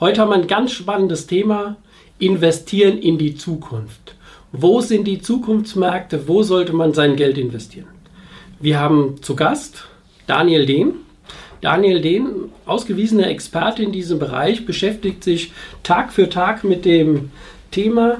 Heute haben wir ein ganz spannendes Thema, investieren in die Zukunft. Wo sind die Zukunftsmärkte? Wo sollte man sein Geld investieren? Wir haben zu Gast Daniel Dehn. Daniel Dehn, ausgewiesener Experte in diesem Bereich, beschäftigt sich Tag für Tag mit dem Thema.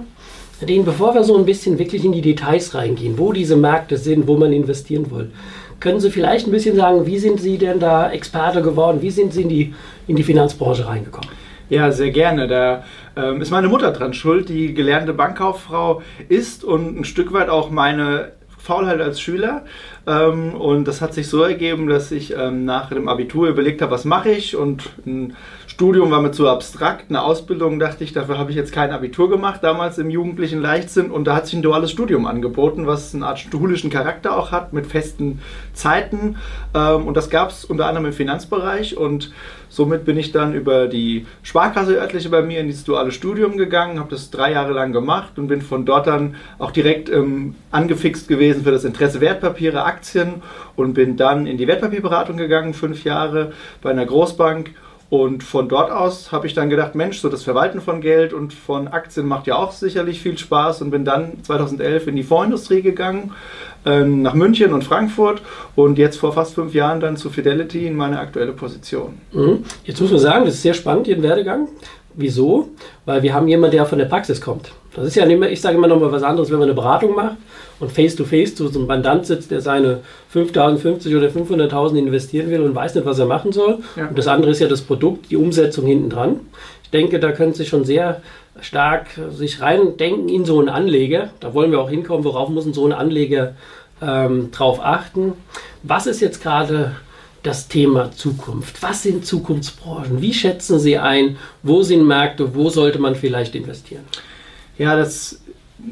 Den, bevor wir so ein bisschen wirklich in die Details reingehen, wo diese Märkte sind, wo man investieren will, können Sie vielleicht ein bisschen sagen, wie sind Sie denn da Experte geworden? Wie sind Sie in die, in die Finanzbranche reingekommen? Ja, sehr gerne. Da ähm, ist meine Mutter dran schuld, die gelernte Bankkauffrau ist und ein Stück weit auch meine Faulheit als Schüler. Ähm, und das hat sich so ergeben, dass ich ähm, nach dem Abitur überlegt habe, was mache ich und ein Studium war mir zu abstrakt. Eine Ausbildung dachte ich, dafür habe ich jetzt kein Abitur gemacht, damals im jugendlichen Leichtsinn. Und da hat sich ein duales Studium angeboten, was eine Art schulischen Charakter auch hat, mit festen Zeiten. Ähm, und das gab es unter anderem im Finanzbereich. Und somit bin ich dann über die Sparkasse örtliche bei mir in dieses duale Studium gegangen, habe das drei Jahre lang gemacht und bin von dort dann auch direkt ähm, angefixt gewesen für das Interesse Wertpapiere, Aktien und bin dann in die Wertpapierberatung gegangen, fünf Jahre bei einer Großbank und von dort aus habe ich dann gedacht, Mensch, so das Verwalten von Geld und von Aktien macht ja auch sicherlich viel Spaß und bin dann 2011 in die Fondsindustrie gegangen, äh, nach München und Frankfurt und jetzt vor fast fünf Jahren dann zu Fidelity in meine aktuelle Position. Mhm. Jetzt muss man sagen, das ist sehr spannend, Ihren Werdegang. Wieso? Weil wir haben jemanden, der von der Praxis kommt. Das ist ja nicht mehr, ich sage immer noch mal was anderes, wenn man eine Beratung macht und face-to-face zu so einem Mandant sitzt, der seine 5.050 oder 500.000 investieren will und weiß nicht, was er machen soll. Ja. Und das andere ist ja das Produkt, die Umsetzung hinten dran. Ich denke, da können Sie schon sehr stark sich reindenken in so einen Anleger. Da wollen wir auch hinkommen, worauf muss so ein Anleger ähm, drauf achten. Was ist jetzt gerade das Thema Zukunft? Was sind Zukunftsbranchen? Wie schätzen Sie ein? Wo sind Märkte? Wo sollte man vielleicht investieren? Ja, das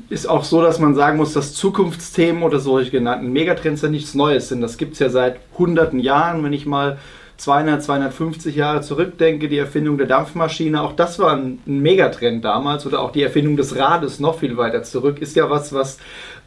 ist auch so, dass man sagen muss, dass Zukunftsthemen oder solche genannten Megatrends ja nichts Neues sind. Das gibt es ja seit hunderten Jahren. Wenn ich mal 200, 250 Jahre zurückdenke, die Erfindung der Dampfmaschine, auch das war ein, Megatrend damals oder auch die Erfindung des Rades noch viel weiter zurück, ist ja was, was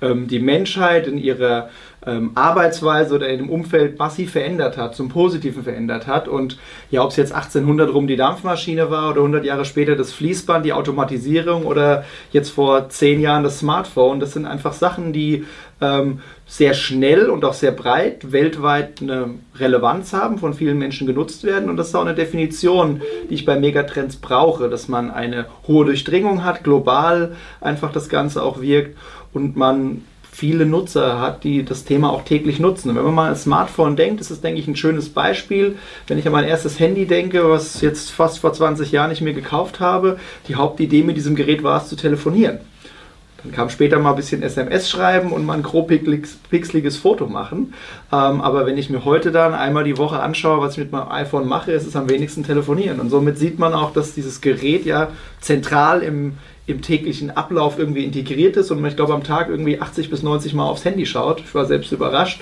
ähm, die Menschheit in ihrer ähm, Arbeitsweise oder in dem Umfeld massiv verändert hat, zum Positiven verändert hat. Und ja, ob es jetzt 1800 rum die Dampfmaschine war oder 100 Jahre später das Fließband, die Automatisierung oder jetzt vor 10 Jahren das Smartphone, das sind einfach Sachen, die ähm, sehr schnell und auch sehr breit weltweit eine Relevanz haben, von vielen Menschen genutzt werden. Und das ist auch eine Definition, die ich bei Megatrends brauche, dass man eine hohe Durchdringung hat, global einfach das Ganze auch wirkt und man viele Nutzer hat, die das Thema auch täglich nutzen. Und wenn man mal an Smartphone denkt, ist das, denke ich, ein schönes Beispiel. Wenn ich an mein erstes Handy denke, was jetzt fast vor 20 Jahren ich mir gekauft habe, die Hauptidee mit diesem Gerät war es zu telefonieren. Dann kam später mal ein bisschen SMS schreiben und mal ein grob pixeliges Foto machen. Ähm, aber wenn ich mir heute dann einmal die Woche anschaue, was ich mit meinem iPhone mache, ist es am wenigsten telefonieren. Und somit sieht man auch, dass dieses Gerät ja zentral im, im täglichen Ablauf irgendwie integriert ist und man, ich glaube, am Tag irgendwie 80 bis 90 Mal aufs Handy schaut. Ich war selbst überrascht,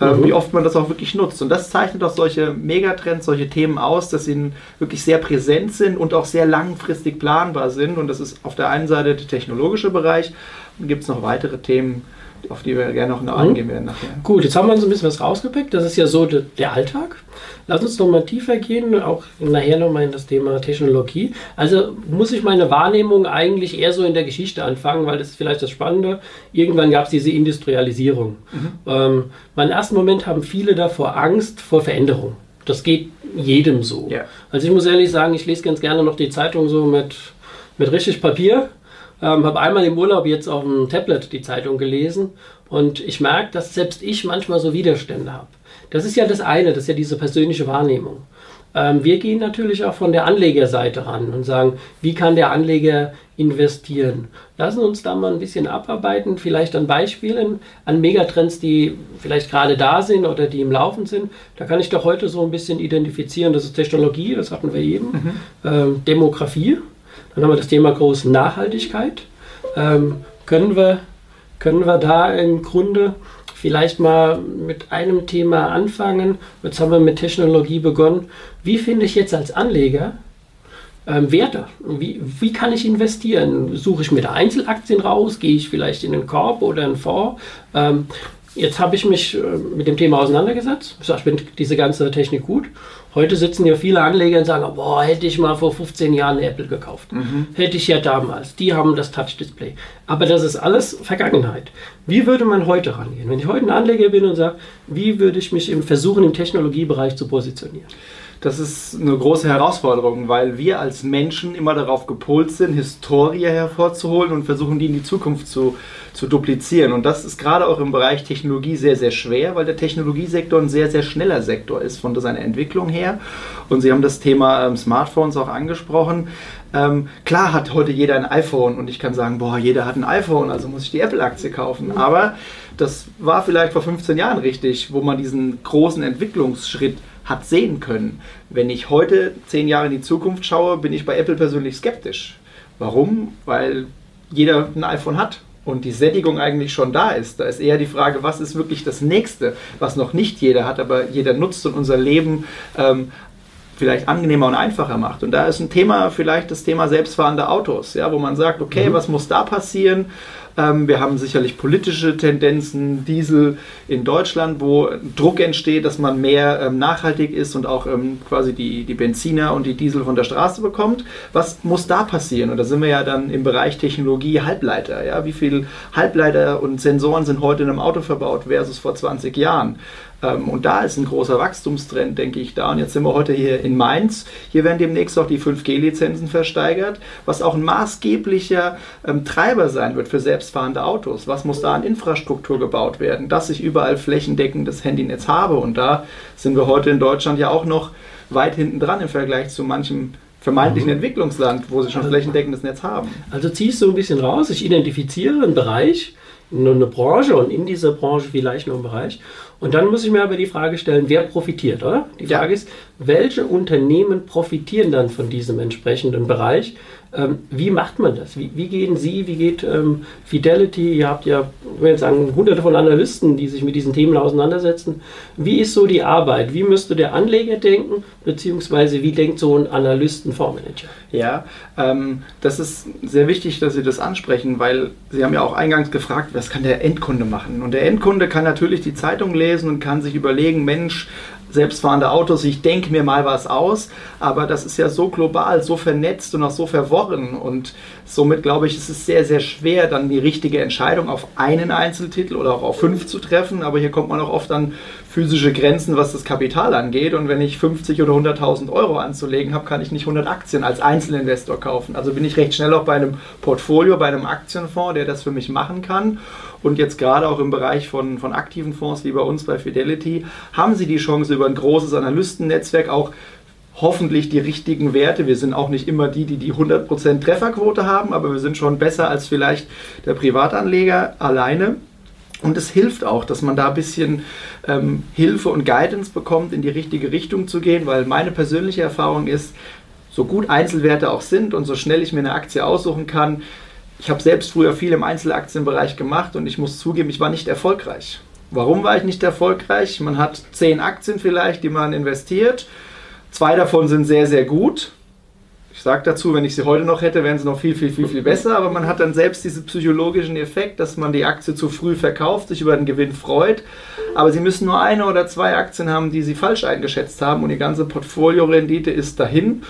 mhm. wie oft man das auch wirklich nutzt. Und das zeichnet auch solche Megatrends, solche Themen aus, dass sie wirklich sehr präsent sind und auch sehr langfristig planbar sind. Und das ist auf der einen Seite der technologische Bereich. Dann gibt es noch weitere Themen, auf die wir gerne noch mhm. eingehen werden nachher. Gut, jetzt haben wir uns ein bisschen was rausgepickt. Das ist ja so der Alltag. Lass uns noch mal tiefer gehen, auch nachher noch mal in das Thema Technologie. Also muss ich meine Wahrnehmung eigentlich eher so in der Geschichte anfangen, weil das ist vielleicht das Spannende. Irgendwann gab es diese Industrialisierung. Mhm. Ähm, ersten Moment haben viele davor Angst vor Veränderung. Das geht jedem so. Ja. Also ich muss ehrlich sagen, ich lese ganz gerne noch die Zeitung so mit, mit richtig Papier ähm, habe einmal im Urlaub jetzt auf dem Tablet die Zeitung gelesen und ich merke, dass selbst ich manchmal so Widerstände habe. Das ist ja das eine, das ist ja diese persönliche Wahrnehmung. Ähm, wir gehen natürlich auch von der Anlegerseite ran und sagen, wie kann der Anleger investieren? Lassen uns da mal ein bisschen abarbeiten, vielleicht an Beispielen, an Megatrends, die vielleicht gerade da sind oder die im Laufen sind. Da kann ich doch heute so ein bisschen identifizieren. Das ist Technologie, das hatten wir eben, mhm. ähm, Demografie. Dann haben wir das Thema große Nachhaltigkeit. Ähm, können, wir, können wir da im Grunde vielleicht mal mit einem Thema anfangen. Jetzt haben wir mit Technologie begonnen. Wie finde ich jetzt als Anleger ähm, Werte? Wie, wie kann ich investieren? Suche ich mir da Einzelaktien raus? Gehe ich vielleicht in einen Korb oder einen Fonds? Ähm, jetzt habe ich mich äh, mit dem Thema auseinandergesetzt. Ich finde diese ganze Technik gut. Heute sitzen ja viele Anleger und sagen, boah, hätte ich mal vor 15 Jahren Apple gekauft. Mhm. Hätte ich ja damals. Die haben das Touch-Display. Aber das ist alles Vergangenheit. Wie würde man heute rangehen? Wenn ich heute ein Anleger bin und sage, wie würde ich mich im versuchen, im Technologiebereich zu positionieren? Das ist eine große Herausforderung, weil wir als Menschen immer darauf gepolt sind, Historie hervorzuholen und versuchen, die in die Zukunft zu, zu duplizieren. Und das ist gerade auch im Bereich Technologie sehr, sehr schwer, weil der Technologiesektor ein sehr, sehr schneller Sektor ist von seiner Entwicklung her. Und Sie haben das Thema ähm, Smartphones auch angesprochen. Ähm, klar hat heute jeder ein iPhone und ich kann sagen, boah, jeder hat ein iPhone, also muss ich die Apple-Aktie kaufen. Aber das war vielleicht vor 15 Jahren richtig, wo man diesen großen Entwicklungsschritt hat sehen können. Wenn ich heute zehn Jahre in die Zukunft schaue, bin ich bei Apple persönlich skeptisch. Warum? Weil jeder ein iPhone hat und die Sättigung eigentlich schon da ist. Da ist eher die Frage, was ist wirklich das Nächste, was noch nicht jeder hat, aber jeder nutzt und unser Leben ähm, vielleicht angenehmer und einfacher macht. Und da ist ein Thema vielleicht das Thema selbstfahrende Autos, ja, wo man sagt, okay, mhm. was muss da passieren? Ähm, wir haben sicherlich politische Tendenzen, Diesel in Deutschland, wo Druck entsteht, dass man mehr ähm, nachhaltig ist und auch ähm, quasi die, die Benziner und die Diesel von der Straße bekommt. Was muss da passieren? Und da sind wir ja dann im Bereich Technologie Halbleiter. Ja? Wie viele Halbleiter und Sensoren sind heute in einem Auto verbaut versus vor 20 Jahren? Ähm, und da ist ein großer Wachstumstrend, denke ich, da. Und jetzt sind wir heute hier in Mainz. Hier werden demnächst auch die 5G-Lizenzen versteigert, was auch ein maßgeblicher ähm, Treiber sein wird für selbstfahrende Autos. Was muss da an Infrastruktur gebaut werden, dass ich überall flächendeckendes Handynetz habe? Und da sind wir heute in Deutschland ja auch noch weit hinten dran im Vergleich zu manchem vermeintlichen mhm. Entwicklungsland, wo sie schon also, flächendeckendes Netz haben. Also ziehst du ein bisschen raus, ich identifiziere einen Bereich, eine Branche und in dieser Branche vielleicht nur einen Bereich und dann muss ich mir aber die Frage stellen, wer profitiert, oder? Die Frage ja. ist, welche Unternehmen profitieren dann von diesem entsprechenden Bereich? Ähm, wie macht man das? Wie, wie, gehen Sie, wie geht ähm, Fidelity? Ihr habt ja, ich will sagen, hunderte von Analysten, die sich mit diesen Themen auseinandersetzen. Wie ist so die Arbeit? Wie müsste der Anleger denken, beziehungsweise wie denkt so ein Analysten-Fondsmanager? Ja, ähm, das ist sehr wichtig, dass Sie das ansprechen, weil Sie haben ja auch eingangs gefragt, was kann der Endkunde machen? Und der Endkunde kann natürlich die Zeitung lesen und kann sich überlegen, Mensch, selbstfahrende Autos, ich denke mir mal was aus, aber das ist ja so global, so vernetzt und auch so verworren. Und somit glaube ich, ist es sehr, sehr schwer, dann die richtige Entscheidung auf einen Einzeltitel oder auch auf fünf zu treffen, aber hier kommt man auch oft an physische Grenzen, was das Kapital angeht. Und wenn ich 50 oder 100.000 Euro anzulegen habe, kann ich nicht 100 Aktien als Einzelinvestor kaufen. Also bin ich recht schnell auch bei einem Portfolio, bei einem Aktienfonds, der das für mich machen kann und jetzt gerade auch im Bereich von, von aktiven Fonds wie bei uns bei Fidelity haben Sie die Chance über ein großes Analystennetzwerk auch hoffentlich die richtigen Werte. Wir sind auch nicht immer die, die die 100% Trefferquote haben, aber wir sind schon besser als vielleicht der Privatanleger alleine. Und es hilft auch, dass man da ein bisschen ähm, Hilfe und Guidance bekommt, in die richtige Richtung zu gehen, weil meine persönliche Erfahrung ist, so gut Einzelwerte auch sind und so schnell ich mir eine Aktie aussuchen kann, ich habe selbst früher viel im Einzelaktienbereich gemacht und ich muss zugeben, ich war nicht erfolgreich. Warum war ich nicht erfolgreich? Man hat zehn Aktien vielleicht, die man investiert. Zwei davon sind sehr, sehr gut. Ich sage dazu, wenn ich sie heute noch hätte, wären sie noch viel, viel, viel, viel besser. Aber man hat dann selbst diesen psychologischen Effekt, dass man die Aktie zu früh verkauft, sich über den Gewinn freut. Aber sie müssen nur eine oder zwei Aktien haben, die sie falsch eingeschätzt haben und die ganze Portfoliorendite ist dahin.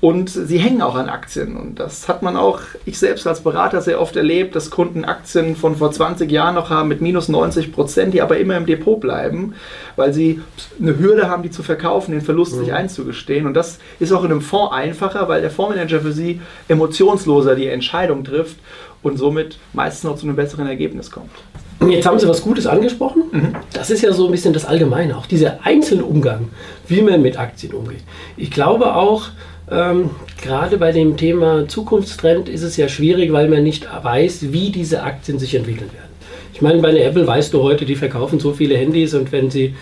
Und sie hängen auch an Aktien. Und das hat man auch, ich selbst als Berater sehr oft erlebt, dass Kunden Aktien von vor 20 Jahren noch haben mit minus 90 Prozent, die aber immer im Depot bleiben, weil sie eine Hürde haben, die zu verkaufen, den Verlust mhm. sich einzugestehen. Und das ist auch in einem Fonds einfacher, weil der Fondsmanager für sie emotionsloser die Entscheidung trifft und somit meistens noch zu einem besseren Ergebnis kommt. Jetzt haben Sie was Gutes angesprochen. Mhm. Das ist ja so ein bisschen das Allgemeine, auch dieser einzelne Umgang, wie man mit Aktien umgeht. Ich glaube auch, ähm, gerade bei dem Thema Zukunftstrend ist es ja schwierig, weil man nicht weiß, wie diese Aktien sich entwickeln werden. Ich meine, bei der Apple weißt du heute, die verkaufen so viele Handys und wenn sie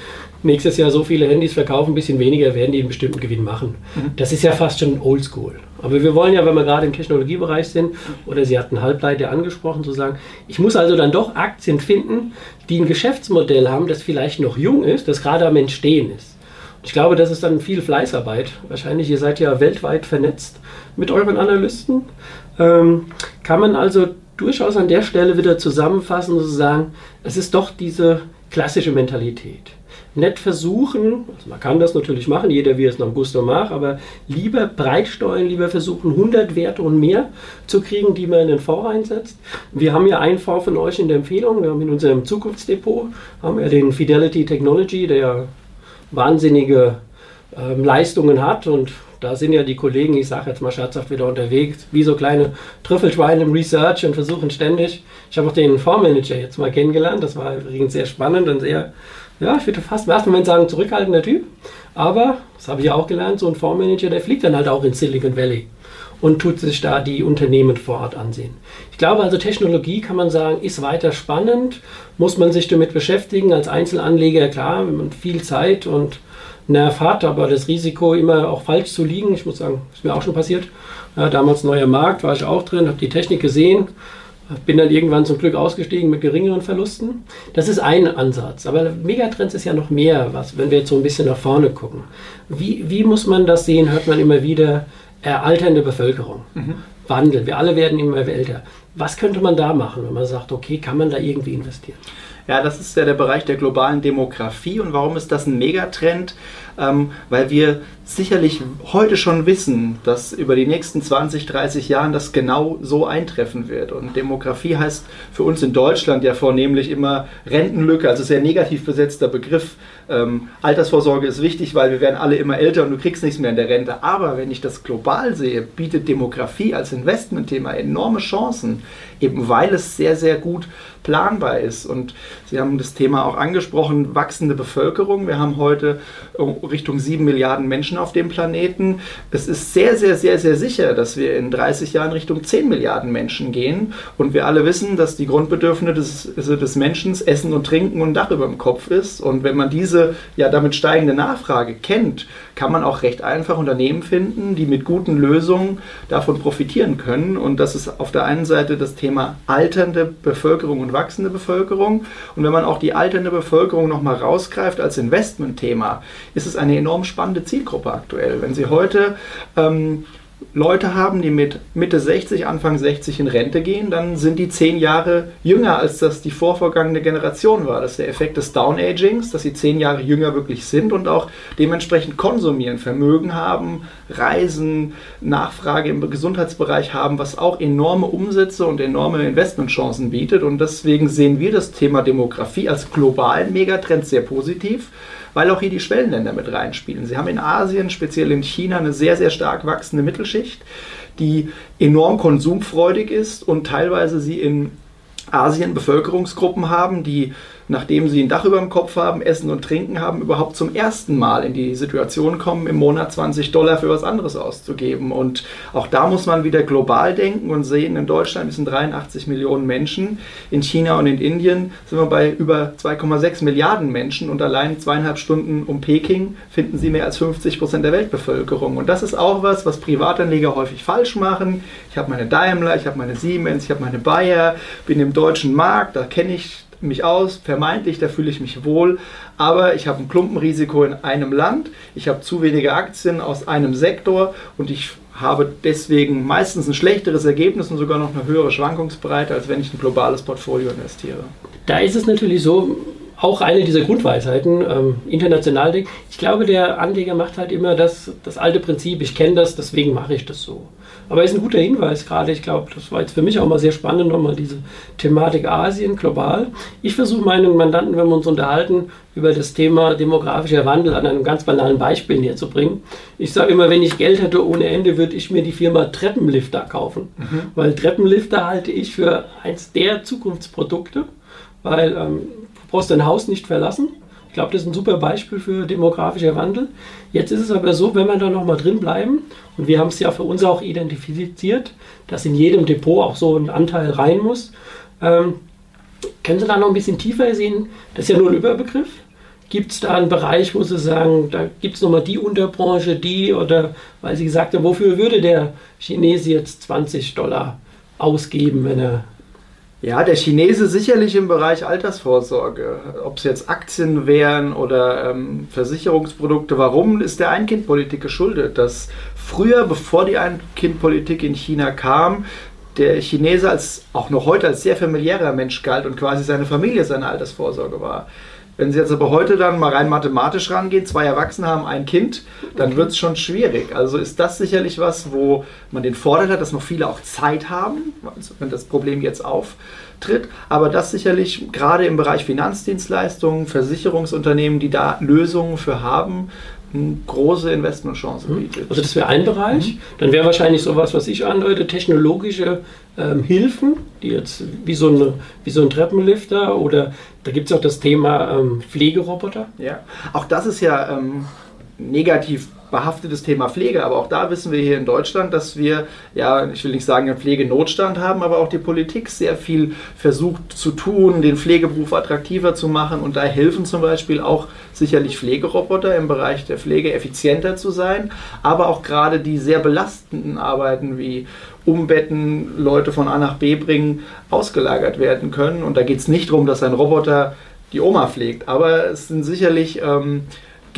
nächstes Jahr so viele Handys verkaufen, ein bisschen weniger, werden die einen bestimmten Gewinn machen. Mhm. Das ist ja fast schon oldschool. Aber wir wollen ja, wenn wir gerade im Technologiebereich sind, oder Sie hatten Halbleiter angesprochen, zu sagen, ich muss also dann doch Aktien finden, die ein Geschäftsmodell haben, das vielleicht noch jung ist, das gerade am Entstehen ist. Ich glaube, das ist dann viel Fleißarbeit. Wahrscheinlich, ihr seid ja weltweit vernetzt mit euren Analysten. Ähm, kann man also durchaus an der Stelle wieder zusammenfassen und sagen, es ist doch diese klassische Mentalität nicht versuchen, also man kann das natürlich machen, jeder wie es nach Gusto macht, aber lieber breitsteuern, lieber versuchen 100 Werte und mehr zu kriegen, die man in den Fonds einsetzt. Wir haben ja einen Fonds von euch in der Empfehlung, wir haben in unserem Zukunftsdepot, haben wir den Fidelity Technology, der wahnsinnige ähm, Leistungen hat und da sind ja die Kollegen, ich sage jetzt mal scherzhaft, wieder unterwegs, wie so kleine Trüffelschweine im Research und versuchen ständig. Ich habe auch den Fondsmanager jetzt mal kennengelernt, das war übrigens sehr spannend und sehr ja, ich würde fast im ersten Moment sagen, zurückhaltender Typ. Aber, das habe ich ja auch gelernt, so ein Fondsmanager, der fliegt dann halt auch in Silicon Valley und tut sich da die Unternehmen vor Ort ansehen. Ich glaube also, Technologie kann man sagen, ist weiter spannend, muss man sich damit beschäftigen. Als Einzelanleger, klar, wenn man viel Zeit und Nerv hat, aber das Risiko immer auch falsch zu liegen, ich muss sagen, ist mir auch schon passiert. Ja, damals neuer Markt, war ich auch drin, habe die Technik gesehen, bin dann irgendwann zum Glück ausgestiegen mit geringeren Verlusten. Das ist ein Ansatz. Aber Megatrends ist ja noch mehr, was, wenn wir jetzt so ein bisschen nach vorne gucken. Wie, wie muss man das sehen? Hört man immer wieder, eralternde Bevölkerung, mhm. Wandel. Wir alle werden immer älter. Was könnte man da machen, wenn man sagt, okay, kann man da irgendwie investieren? Ja, das ist ja der Bereich der globalen Demografie. Und warum ist das ein Megatrend? Ähm, weil wir sicherlich heute schon wissen, dass über die nächsten 20, 30 Jahren das genau so eintreffen wird. Und Demografie heißt für uns in Deutschland ja vornehmlich immer Rentenlücke, also sehr negativ besetzter Begriff. Ähm, Altersvorsorge ist wichtig, weil wir werden alle immer älter und du kriegst nichts mehr in der Rente. Aber wenn ich das global sehe, bietet Demografie als Investmentthema enorme Chancen, eben weil es sehr, sehr gut planbar ist. Und Sie haben das Thema auch angesprochen, wachsende Bevölkerung. Wir haben heute Richtung 7 Milliarden Menschen auf dem Planeten. Es ist sehr, sehr, sehr, sehr sicher, dass wir in 30 Jahren Richtung 10 Milliarden Menschen gehen. Und wir alle wissen, dass die Grundbedürfnisse des, also des Menschen Essen und Trinken und Dach über dem Kopf ist. Und wenn man diese ja damit steigende Nachfrage kennt, kann man auch recht einfach Unternehmen finden, die mit guten Lösungen davon profitieren können. Und das ist auf der einen Seite das Thema alternde Bevölkerung und wachsende Bevölkerung. Und wenn man auch die alternde Bevölkerung nochmal rausgreift als Investmentthema, ist es eine enorm spannende Zielgruppe aktuell. Wenn Sie heute ähm, Leute haben, die mit Mitte 60, Anfang 60 in Rente gehen, dann sind die zehn Jahre jünger, als das die vorvergangene Generation war. Das ist der Effekt des Downagings, dass sie zehn Jahre jünger wirklich sind und auch dementsprechend konsumieren, Vermögen haben, Reisen, Nachfrage im Gesundheitsbereich haben, was auch enorme Umsätze und enorme Investmentchancen bietet. Und deswegen sehen wir das Thema Demografie als globalen Megatrend sehr positiv weil auch hier die Schwellenländer mit reinspielen. Sie haben in Asien, speziell in China, eine sehr, sehr stark wachsende Mittelschicht, die enorm konsumfreudig ist und teilweise sie in Asien Bevölkerungsgruppen haben, die nachdem sie ein Dach über dem Kopf haben, Essen und Trinken haben, überhaupt zum ersten Mal in die Situation kommen, im Monat 20 Dollar für was anderes auszugeben. Und auch da muss man wieder global denken und sehen, in Deutschland sind 83 Millionen Menschen, in China und in Indien sind wir bei über 2,6 Milliarden Menschen und allein zweieinhalb Stunden um Peking finden sie mehr als 50 Prozent der Weltbevölkerung. Und das ist auch was, was Privatanleger häufig falsch machen. Ich habe meine Daimler, ich habe meine Siemens, ich habe meine Bayer, bin im deutschen Markt, da kenne ich mich aus, vermeintlich, da fühle ich mich wohl, aber ich habe ein Klumpenrisiko in einem Land, ich habe zu wenige Aktien aus einem Sektor und ich habe deswegen meistens ein schlechteres Ergebnis und sogar noch eine höhere Schwankungsbreite, als wenn ich ein globales Portfolio investiere. Da ist es natürlich so, auch eine dieser Grundweisheiten, ähm, international denken. Ich glaube, der Anleger macht halt immer das, das alte Prinzip, ich kenne das, deswegen mache ich das so. Aber ist ein guter Hinweis gerade. Ich glaube, das war jetzt für mich auch mal sehr spannend, nochmal diese Thematik Asien global. Ich versuche meinen Mandanten, wenn wir uns unterhalten, über das Thema demografischer Wandel an einem ganz banalen Beispiel näher zu bringen. Ich sage immer, wenn ich Geld hätte ohne Ende, würde ich mir die Firma Treppenlifter kaufen. Mhm. Weil Treppenlifter halte ich für eins der Zukunftsprodukte, weil ähm, brauchst dein Haus nicht verlassen ich glaube, das ist ein super Beispiel für demografischer Wandel. Jetzt ist es aber so, wenn wir da nochmal drin bleiben, und wir haben es ja für uns auch identifiziert, dass in jedem Depot auch so ein Anteil rein muss, ähm, können Sie da noch ein bisschen tiefer sehen? Das ist ja nur ein Überbegriff. Gibt es da einen Bereich, wo Sie sagen, da gibt es nochmal die Unterbranche, die, oder weil Sie gesagt haben, wofür würde der Chinese jetzt 20 Dollar ausgeben, wenn er ja, der Chinese sicherlich im Bereich Altersvorsorge. Ob es jetzt Aktien wären oder ähm, Versicherungsprodukte. Warum ist der Ein-Kind-Politik geschuldet? Dass früher, bevor die Ein-Kind-Politik in China kam, der Chinese als auch noch heute als sehr familiärer Mensch galt und quasi seine Familie seine Altersvorsorge war. Wenn Sie jetzt aber heute dann mal rein mathematisch rangehen, zwei Erwachsene haben ein Kind, dann okay. wird es schon schwierig. Also ist das sicherlich was, wo man den Vorteil hat, dass noch viele auch Zeit haben, wenn das Problem jetzt auftritt. Aber das sicherlich gerade im Bereich Finanzdienstleistungen, Versicherungsunternehmen, die da Lösungen für haben, große Investmentchance mhm. bietet. Also das wäre ein Bereich. Mhm. Dann wäre wahrscheinlich sowas, was ich andeute, technologische ähm, Hilfen, die jetzt wie so, eine, wie so ein Treppenlifter oder da gibt es auch das Thema ähm, Pflegeroboter. Ja, auch das ist ja ähm, negativ behaftetes Thema Pflege, aber auch da wissen wir hier in Deutschland, dass wir, ja, ich will nicht sagen, einen Pflegenotstand haben, aber auch die Politik sehr viel versucht zu tun, den Pflegeberuf attraktiver zu machen und da helfen zum Beispiel auch sicherlich Pflegeroboter im Bereich der Pflege effizienter zu sein, aber auch gerade die sehr belastenden Arbeiten wie Umbetten, Leute von A nach B bringen, ausgelagert werden können. Und da geht es nicht darum, dass ein Roboter die Oma pflegt, aber es sind sicherlich ähm,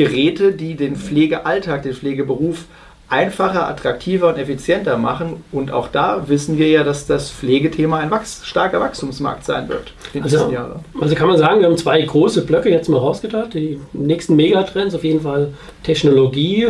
Geräte, die den Pflegealltag, den Pflegeberuf einfacher, attraktiver und effizienter machen. Und auch da wissen wir ja, dass das Pflegethema ein Wachs starker Wachstumsmarkt sein wird also. Also kann man sagen, wir haben zwei große Blöcke jetzt mal rausgedacht. Die nächsten Megatrends auf jeden Fall Technologie,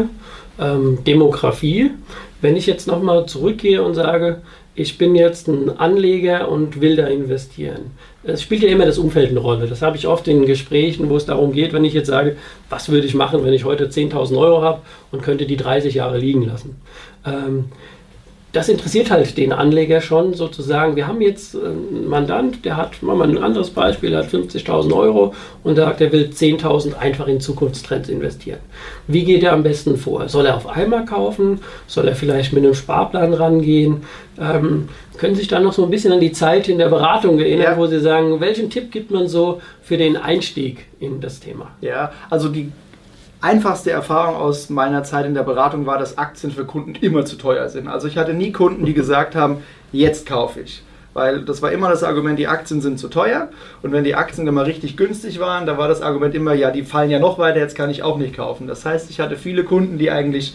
ähm, Demografie. Wenn ich jetzt nochmal zurückgehe und sage, ich bin jetzt ein Anleger und will da investieren. Es spielt ja immer das Umfeld eine Rolle. Das habe ich oft in Gesprächen, wo es darum geht, wenn ich jetzt sage, was würde ich machen, wenn ich heute 10.000 Euro habe und könnte die 30 Jahre liegen lassen. Ähm, das interessiert halt den Anleger schon sozusagen. Wir haben jetzt einen Mandant, der hat, machen wir ein anderes Beispiel, der hat 50.000 Euro und sagt, er will 10.000 einfach in Zukunftstrends investieren. Wie geht er am besten vor? Soll er auf einmal kaufen? Soll er vielleicht mit einem Sparplan rangehen? Ähm, können Sie sich da noch so ein bisschen an die Zeit in der Beratung erinnern, ja. wo Sie sagen, welchen Tipp gibt man so für den Einstieg in das Thema? Ja, also die einfachste Erfahrung aus meiner Zeit in der Beratung war, dass Aktien für Kunden immer zu teuer sind. Also ich hatte nie Kunden, die gesagt haben, jetzt kaufe ich. Weil das war immer das Argument, die Aktien sind zu teuer. Und wenn die Aktien dann mal richtig günstig waren, da war das Argument immer, ja, die fallen ja noch weiter, jetzt kann ich auch nicht kaufen. Das heißt, ich hatte viele Kunden, die eigentlich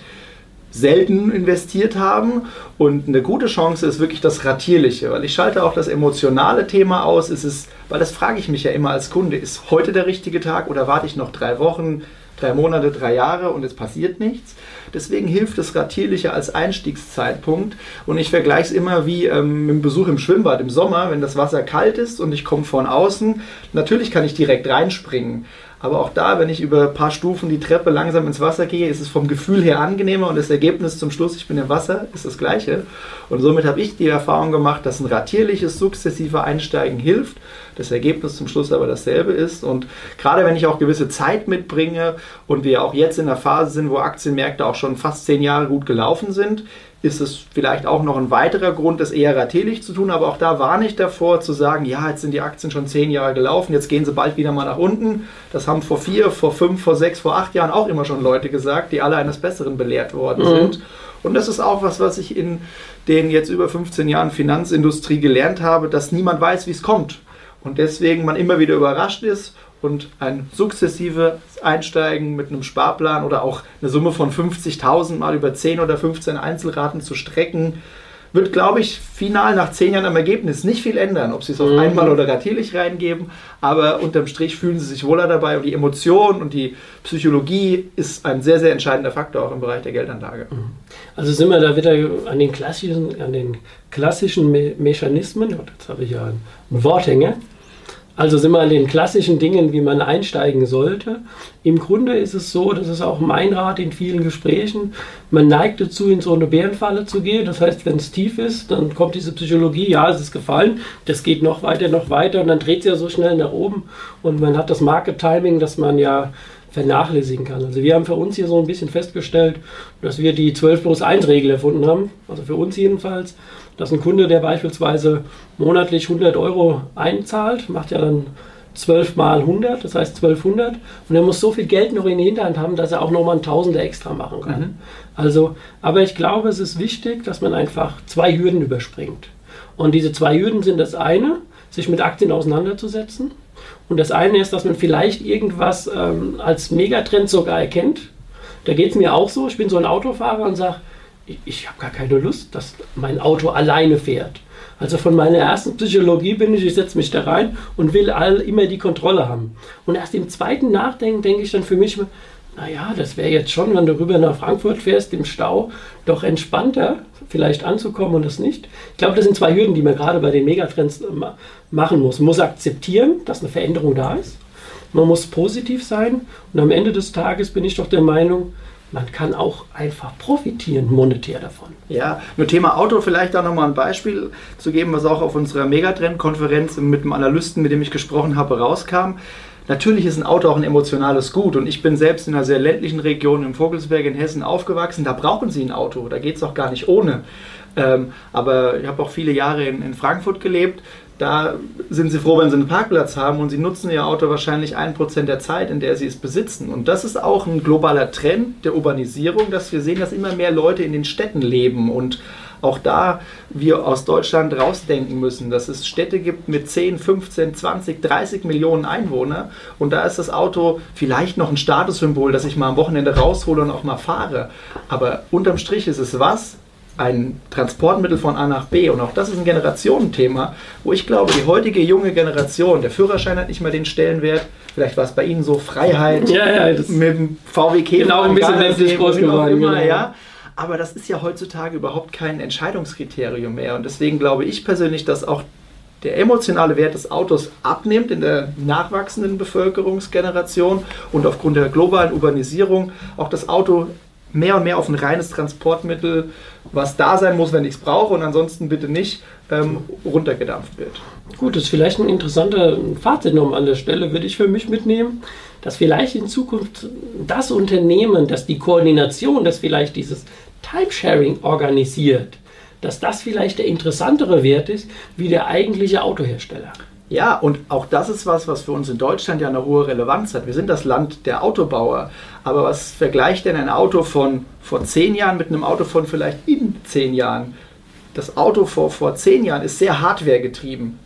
selten investiert haben. Und eine gute Chance ist wirklich das Ratierliche, weil ich schalte auch das emotionale Thema aus. Ist es, weil das frage ich mich ja immer als Kunde, ist heute der richtige Tag oder warte ich noch drei Wochen? Drei Monate, drei Jahre und es passiert nichts. Deswegen hilft das Ratierliche als Einstiegszeitpunkt. Und ich vergleiche es immer wie ähm, mit dem Besuch im Schwimmbad im Sommer, wenn das Wasser kalt ist und ich komme von außen. Natürlich kann ich direkt reinspringen. Aber auch da, wenn ich über ein paar Stufen die Treppe langsam ins Wasser gehe, ist es vom Gefühl her angenehmer und das Ergebnis zum Schluss, ich bin im Wasser, ist das gleiche. Und somit habe ich die Erfahrung gemacht, dass ein ratierliches, sukzessive Einsteigen hilft, das Ergebnis zum Schluss aber dasselbe ist. Und gerade wenn ich auch gewisse Zeit mitbringe und wir auch jetzt in der Phase sind, wo Aktienmärkte auch schon fast zehn Jahre gut gelaufen sind, ist es vielleicht auch noch ein weiterer Grund, das eher ratierlich zu tun. Aber auch da warne ich davor zu sagen, ja, jetzt sind die Aktien schon zehn Jahre gelaufen, jetzt gehen sie bald wieder mal nach unten. Das haben vor vier, vor fünf, vor sechs, vor acht Jahren auch immer schon Leute gesagt, die alle eines Besseren belehrt worden mhm. sind. Und das ist auch was, was ich in den jetzt über 15 Jahren Finanzindustrie gelernt habe, dass niemand weiß, wie es kommt. Und deswegen man immer wieder überrascht ist und ein sukzessives Einsteigen mit einem Sparplan oder auch eine Summe von 50.000 mal über 10 oder 15 Einzelraten zu strecken, wird, glaube ich, final nach zehn Jahren am Ergebnis nicht viel ändern, ob sie es auf mhm. einmal oder ratierlich reingeben, aber unterm Strich fühlen sie sich wohler dabei und die Emotion und die Psychologie ist ein sehr, sehr entscheidender Faktor auch im Bereich der Geldanlage. Mhm. Also sind wir da wieder an den klassischen, an den klassischen Me Mechanismen, jetzt habe ich ja einen Worthänger, also sind wir an den klassischen Dingen, wie man einsteigen sollte. Im Grunde ist es so, das ist auch mein Rat in vielen Gesprächen, man neigt dazu, in so eine Bärenfalle zu gehen. Das heißt, wenn es tief ist, dann kommt diese Psychologie, ja, es ist gefallen, das geht noch weiter, noch weiter und dann dreht es ja so schnell nach oben und man hat das Market Timing, dass man ja vernachlässigen kann. Also wir haben für uns hier so ein bisschen festgestellt, dass wir die 12 plus 1 Regel erfunden haben, also für uns jedenfalls, dass ein Kunde, der beispielsweise monatlich 100 Euro einzahlt, macht ja dann 12 mal 100, das heißt 1200 und er muss so viel Geld noch in der Hinterhand haben, dass er auch nochmal ein Tausender extra machen kann. Mhm. Also, aber ich glaube, es ist wichtig, dass man einfach zwei Hürden überspringt. Und diese zwei Hürden sind das eine, sich mit Aktien auseinanderzusetzen. Und das eine ist, dass man vielleicht irgendwas ähm, als Megatrend sogar erkennt. Da geht es mir auch so. Ich bin so ein Autofahrer und sage, ich, habe gar keine Lust, dass mein Auto alleine fährt. Also von meiner ersten Psychologie bin ich, ich setze mich da rein und will all, immer die Kontrolle haben. Und erst im zweiten Nachdenken denke ich dann für mich, naja, das wäre jetzt schon, wenn du rüber nach Frankfurt fährst, im Stau, doch entspannter, vielleicht anzukommen und das nicht. Ich glaube, das sind zwei Hürden, die man gerade bei den Megatrends machen muss. Man muss akzeptieren, dass eine Veränderung da ist. Man muss positiv sein und am Ende des Tages bin ich doch der Meinung, man kann auch einfach profitieren monetär davon. Ja, nur Thema Auto vielleicht auch nochmal ein Beispiel zu geben, was auch auf unserer Megatrend-Konferenz mit dem Analysten, mit dem ich gesprochen habe, rauskam. Natürlich ist ein Auto auch ein emotionales Gut und ich bin selbst in einer sehr ländlichen Region im Vogelsberg in Hessen aufgewachsen. Da brauchen Sie ein Auto, da geht es auch gar nicht ohne. Ähm, aber ich habe auch viele Jahre in, in Frankfurt gelebt da sind sie froh, wenn sie einen Parkplatz haben und sie nutzen ihr Auto wahrscheinlich ein Prozent der Zeit, in der sie es besitzen. Und das ist auch ein globaler Trend der Urbanisierung, dass wir sehen, dass immer mehr Leute in den Städten leben und auch da wir aus Deutschland rausdenken müssen, dass es Städte gibt mit 10, 15, 20, 30 Millionen Einwohnern und da ist das Auto vielleicht noch ein Statussymbol, dass ich mal am Wochenende raushole und auch mal fahre. Aber unterm Strich ist es was? Ein Transportmittel von A nach B. Und auch das ist ein Generationenthema, wo ich glaube, die heutige junge Generation, der Führerschein hat nicht mal den Stellenwert. Vielleicht war es bei Ihnen so Freiheit ja, ja, mit dem VW Käfer. Genau, ein bisschen ländlich groß geworden. Immer, genau. ja. Aber das ist ja heutzutage überhaupt kein Entscheidungskriterium mehr. Und deswegen glaube ich persönlich, dass auch der emotionale Wert des Autos abnimmt in der nachwachsenden Bevölkerungsgeneration und aufgrund der globalen Urbanisierung auch das Auto mehr und mehr auf ein reines Transportmittel, was da sein muss, wenn ich es brauche und ansonsten bitte nicht, ähm, runtergedampft wird. Gut, das ist vielleicht ein interessanter Fazit noch an der Stelle, würde ich für mich mitnehmen, dass vielleicht in Zukunft das Unternehmen, das die Koordination, das vielleicht dieses Timesharing organisiert, dass das vielleicht der interessantere Wert ist, wie der eigentliche Autohersteller. Ja, und auch das ist was, was für uns in Deutschland ja eine hohe Relevanz hat. Wir sind das Land der Autobauer. Aber was vergleicht denn ein Auto von vor zehn Jahren mit einem Auto von vielleicht in zehn Jahren? Das Auto vor, vor zehn Jahren ist sehr hardwaregetrieben.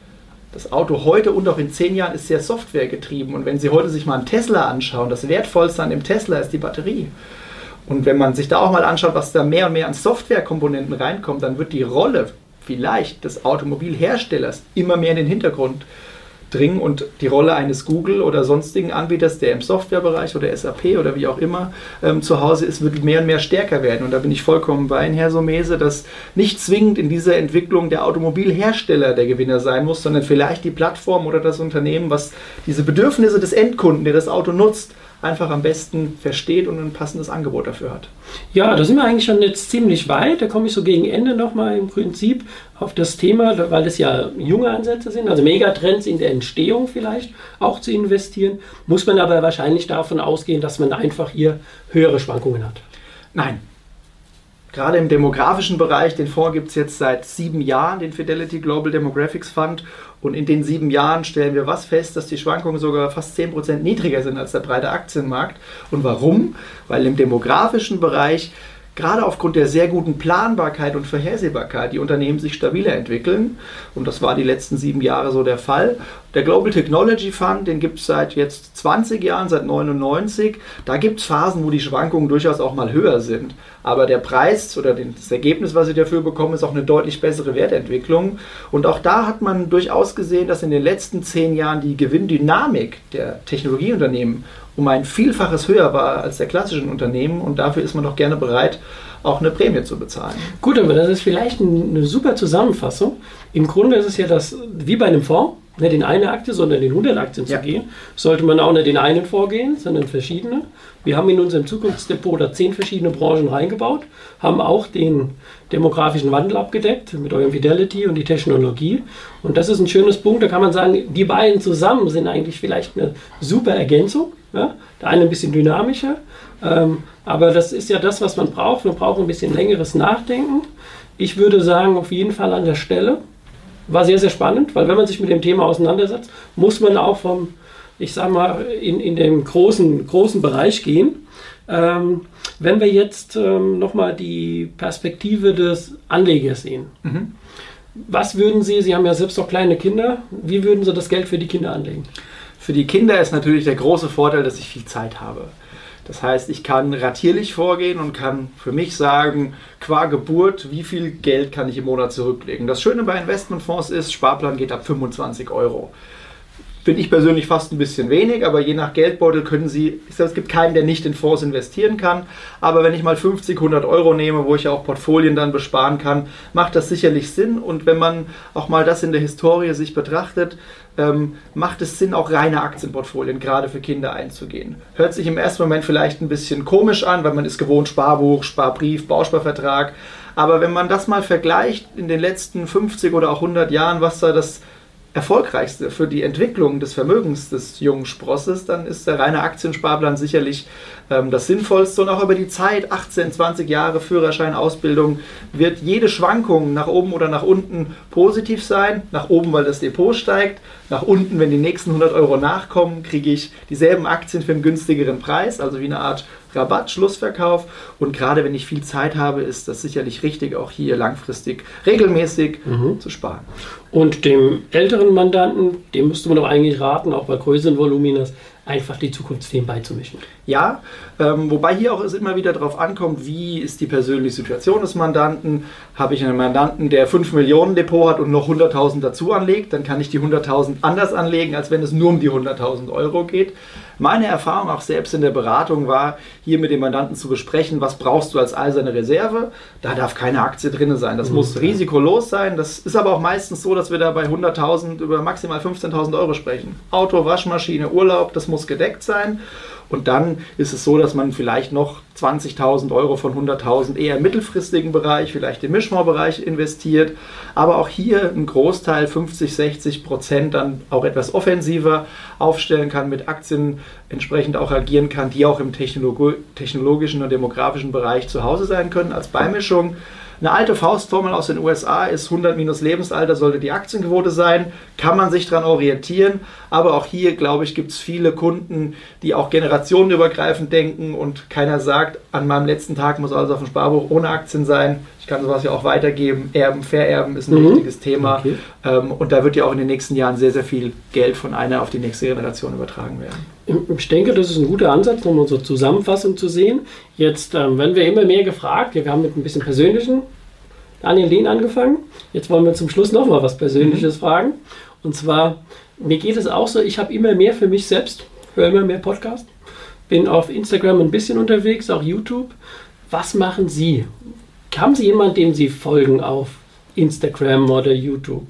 Das Auto heute und auch in zehn Jahren ist sehr softwaregetrieben. Und wenn Sie heute sich mal einen Tesla anschauen, das Wertvollste an dem Tesla ist die Batterie. Und wenn man sich da auch mal anschaut, was da mehr und mehr an Softwarekomponenten reinkommt, dann wird die Rolle vielleicht des Automobilherstellers immer mehr in den Hintergrund dringen und die Rolle eines Google oder sonstigen Anbieters, der im Softwarebereich oder SAP oder wie auch immer ähm, zu Hause ist, wird mehr und mehr stärker werden. Und da bin ich vollkommen bei Ihnen, Herr Somese, dass nicht zwingend in dieser Entwicklung der Automobilhersteller der Gewinner sein muss, sondern vielleicht die Plattform oder das Unternehmen, was diese Bedürfnisse des Endkunden, der das Auto nutzt, einfach am besten versteht und ein passendes Angebot dafür hat. Ja, da sind wir eigentlich schon jetzt ziemlich weit. Da komme ich so gegen Ende nochmal im Prinzip auf das Thema, weil es ja junge Ansätze sind, also Megatrends in der Entstehung vielleicht auch zu investieren. Muss man aber wahrscheinlich davon ausgehen, dass man einfach hier höhere Schwankungen hat. Nein, gerade im demografischen Bereich, den Fonds gibt es jetzt seit sieben Jahren, den Fidelity Global Demographics Fund. Und in den sieben Jahren stellen wir was fest, dass die Schwankungen sogar fast 10% niedriger sind als der breite Aktienmarkt. Und warum? Weil im demografischen Bereich gerade aufgrund der sehr guten Planbarkeit und Vorhersehbarkeit die Unternehmen sich stabiler entwickeln. Und das war die letzten sieben Jahre so der Fall. Der Global Technology Fund, den gibt es seit jetzt 20 Jahren, seit 99. Da gibt es Phasen, wo die Schwankungen durchaus auch mal höher sind. Aber der Preis oder das Ergebnis, was sie dafür bekommen, ist auch eine deutlich bessere Wertentwicklung. Und auch da hat man durchaus gesehen, dass in den letzten zehn Jahren die Gewinndynamik der Technologieunternehmen um ein Vielfaches höher war als der klassischen Unternehmen. Und dafür ist man doch gerne bereit, auch eine Prämie zu bezahlen. Gut, aber das ist vielleicht eine super Zusammenfassung. Im Grunde ist es ja das, wie bei einem Fonds, nicht in eine Aktie, sondern in 100 Aktien ja. zu gehen, sollte man auch nicht in einen vorgehen, sondern verschiedene. Wir haben in unserem Zukunftsdepot da zehn verschiedene Branchen reingebaut, haben auch den demografischen Wandel abgedeckt mit eurem Fidelity und die Technologie. Und das ist ein schönes Punkt, da kann man sagen, die beiden zusammen sind eigentlich vielleicht eine super Ergänzung. Ja? Der eine ein bisschen dynamischer, ähm, aber das ist ja das, was man braucht. Man braucht ein bisschen längeres Nachdenken. Ich würde sagen, auf jeden Fall an der Stelle. War sehr, sehr spannend, weil wenn man sich mit dem Thema auseinandersetzt, muss man auch vom, ich sag mal, in, in den großen, großen Bereich gehen. Ähm, wenn wir jetzt ähm, nochmal die Perspektive des Anlegers sehen. Mhm. Was würden Sie, Sie haben ja selbst auch kleine Kinder, wie würden Sie das Geld für die Kinder anlegen? Für die Kinder ist natürlich der große Vorteil, dass ich viel Zeit habe. Das heißt, ich kann ratierlich vorgehen und kann für mich sagen, qua Geburt, wie viel Geld kann ich im Monat zurücklegen. Das Schöne bei Investmentfonds ist, Sparplan geht ab 25 Euro. Finde ich persönlich fast ein bisschen wenig, aber je nach Geldbeutel können Sie, es gibt keinen, der nicht in Fonds investieren kann, aber wenn ich mal 50, 100 Euro nehme, wo ich ja auch Portfolien dann besparen kann, macht das sicherlich Sinn und wenn man auch mal das in der Historie sich betrachtet, ähm, macht es Sinn, auch reine Aktienportfolien gerade für Kinder einzugehen. Hört sich im ersten Moment vielleicht ein bisschen komisch an, weil man ist gewohnt Sparbuch, Sparbrief, Bausparvertrag, aber wenn man das mal vergleicht in den letzten 50 oder auch 100 Jahren, was da das erfolgreichste für die Entwicklung des Vermögens des jungen Sprosses, dann ist der reine Aktiensparplan sicherlich ähm, das Sinnvollste. Und auch über die Zeit, 18, 20 Jahre Führerschein, Ausbildung, wird jede Schwankung nach oben oder nach unten positiv sein. Nach oben, weil das Depot steigt. Nach unten, wenn die nächsten 100 Euro nachkommen, kriege ich dieselben Aktien für einen günstigeren Preis, also wie eine Art Rabatt, Schlussverkauf. Und gerade wenn ich viel Zeit habe, ist das sicherlich richtig, auch hier langfristig regelmäßig mhm. zu sparen. Und dem älteren Mandanten, dem müsste man doch eigentlich raten, auch bei größeren Voluminas, einfach die Zukunftsthemen beizumischen. Ja, ähm, wobei hier auch es immer wieder darauf ankommt, wie ist die persönliche Situation des Mandanten. Habe ich einen Mandanten, der 5 Millionen Depot hat und noch 100.000 dazu anlegt, dann kann ich die 100.000 anders anlegen, als wenn es nur um die 100.000 Euro geht. Meine Erfahrung auch selbst in der Beratung war, hier mit dem Mandanten zu besprechen, was brauchst du als eiserne Reserve. Da darf keine Aktie drin sein. Das mhm. muss risikolos sein. Das ist aber auch meistens so, dass wir da bei 100.000 über maximal 15.000 Euro sprechen. Auto, Waschmaschine, Urlaub, das muss gedeckt sein. Und dann ist es so, dass man vielleicht noch 20.000 Euro von 100.000 eher im mittelfristigen Bereich, vielleicht im Mischfondsbereich investiert. Aber auch hier ein Großteil, 50, 60 Prozent, dann auch etwas offensiver aufstellen kann, mit Aktien entsprechend auch agieren kann, die auch im technologischen und demografischen Bereich zu Hause sein können als Beimischung. Eine alte Faustformel aus den USA ist 100 minus Lebensalter sollte die Aktienquote sein. Kann man sich daran orientieren. Aber auch hier, glaube ich, gibt es viele Kunden, die auch generationenübergreifend denken und keiner sagt, an meinem letzten Tag muss alles auf dem Sparbuch ohne Aktien sein. Ich kann sowas ja auch weitergeben. Erben, Vererben ist ein mhm. wichtiges Thema. Okay. Ähm, und da wird ja auch in den nächsten Jahren sehr, sehr viel Geld von einer auf die nächste Generation übertragen werden. Ich denke, das ist ein guter Ansatz, um unsere Zusammenfassung zu sehen. Jetzt ähm, werden wir immer mehr gefragt. Wir haben mit ein bisschen persönlichen Daniel Lehn angefangen. Jetzt wollen wir zum Schluss noch mal was Persönliches mhm. fragen. Und zwar, mir geht es auch so, ich habe immer mehr für mich selbst, höre immer mehr Podcast, bin auf Instagram ein bisschen unterwegs, auch YouTube. Was machen Sie? Haben Sie jemanden, dem Sie folgen auf Instagram oder YouTube?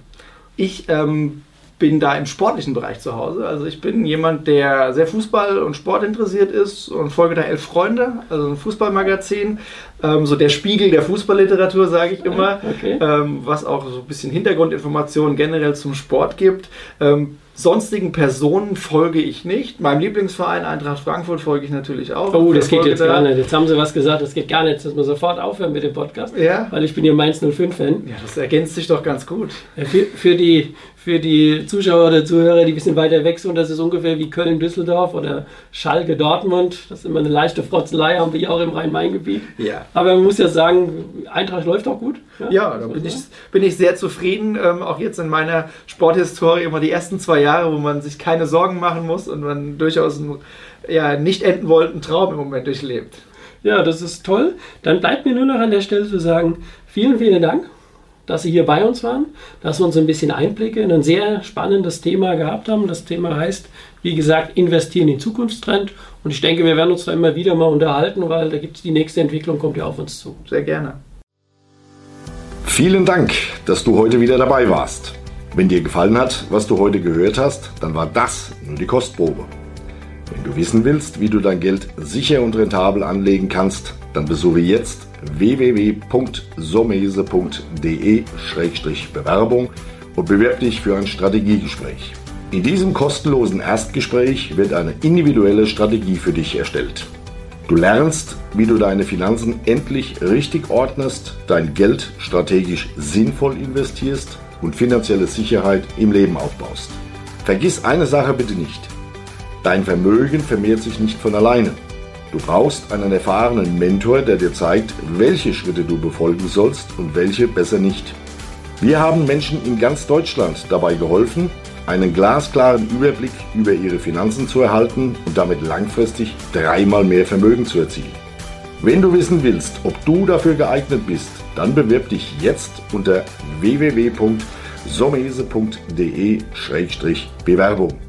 Ich ähm, bin da im sportlichen Bereich zu Hause. Also ich bin jemand, der sehr Fußball und Sport interessiert ist und folge da Elf Freunde, also ein Fußballmagazin, ähm, so der Spiegel der Fußballliteratur, sage ich immer, okay. ähm, was auch so ein bisschen Hintergrundinformationen generell zum Sport gibt. Ähm, sonstigen Personen folge ich nicht. Meinem Lieblingsverein Eintracht Frankfurt folge ich natürlich auch. Oh, das geht jetzt da. gar nicht. Jetzt haben sie was gesagt, das geht gar nicht. Dass wir sofort aufhören mit dem Podcast. Ja. Weil ich bin ja Mainz 05-Fan. Ja, das ergänzt sich doch ganz gut. Für, für, die, für die Zuschauer oder Zuhörer, die ein bisschen weiter weg sind, das ist ungefähr wie Köln-Düsseldorf oder Schalke-Dortmund. Das ist immer eine leichte Frotzelei, haben wir hier auch im Rhein-Main-Gebiet. Ja. Aber man muss ja sagen, Eintracht läuft auch gut. Ja, da bin ich, bin ich sehr zufrieden. Ähm, auch jetzt in meiner Sporthistorie immer die ersten zwei Jahre, wo man sich keine Sorgen machen muss und man durchaus einen ja, nicht enden wollten Traum im Moment durchlebt. Ja, das ist toll. Dann bleibt mir nur noch an der Stelle zu sagen, vielen, vielen Dank, dass Sie hier bei uns waren, dass wir uns ein bisschen Einblicke in ein sehr spannendes Thema gehabt haben. Das Thema heißt, wie gesagt, investieren in Zukunftstrend. Und ich denke, wir werden uns da immer wieder mal unterhalten, weil da gibt es die nächste Entwicklung, kommt ja auf uns zu. Sehr gerne. Vielen Dank, dass du heute wieder dabei warst. Wenn dir gefallen hat, was du heute gehört hast, dann war das nur die Kostprobe. Wenn du wissen willst, wie du dein Geld sicher und rentabel anlegen kannst, dann besuche jetzt www.somese.de-bewerbung und bewerb dich für ein Strategiegespräch. In diesem kostenlosen Erstgespräch wird eine individuelle Strategie für dich erstellt. Du lernst, wie du deine Finanzen endlich richtig ordnest, dein Geld strategisch sinnvoll investierst und finanzielle Sicherheit im Leben aufbaust. Vergiss eine Sache bitte nicht. Dein Vermögen vermehrt sich nicht von alleine. Du brauchst einen erfahrenen Mentor, der dir zeigt, welche Schritte du befolgen sollst und welche besser nicht. Wir haben Menschen in ganz Deutschland dabei geholfen, einen glasklaren Überblick über ihre Finanzen zu erhalten und damit langfristig dreimal mehr Vermögen zu erzielen. Wenn du wissen willst, ob du dafür geeignet bist, dann bewirb dich jetzt unter www.somese.de-bewerbung.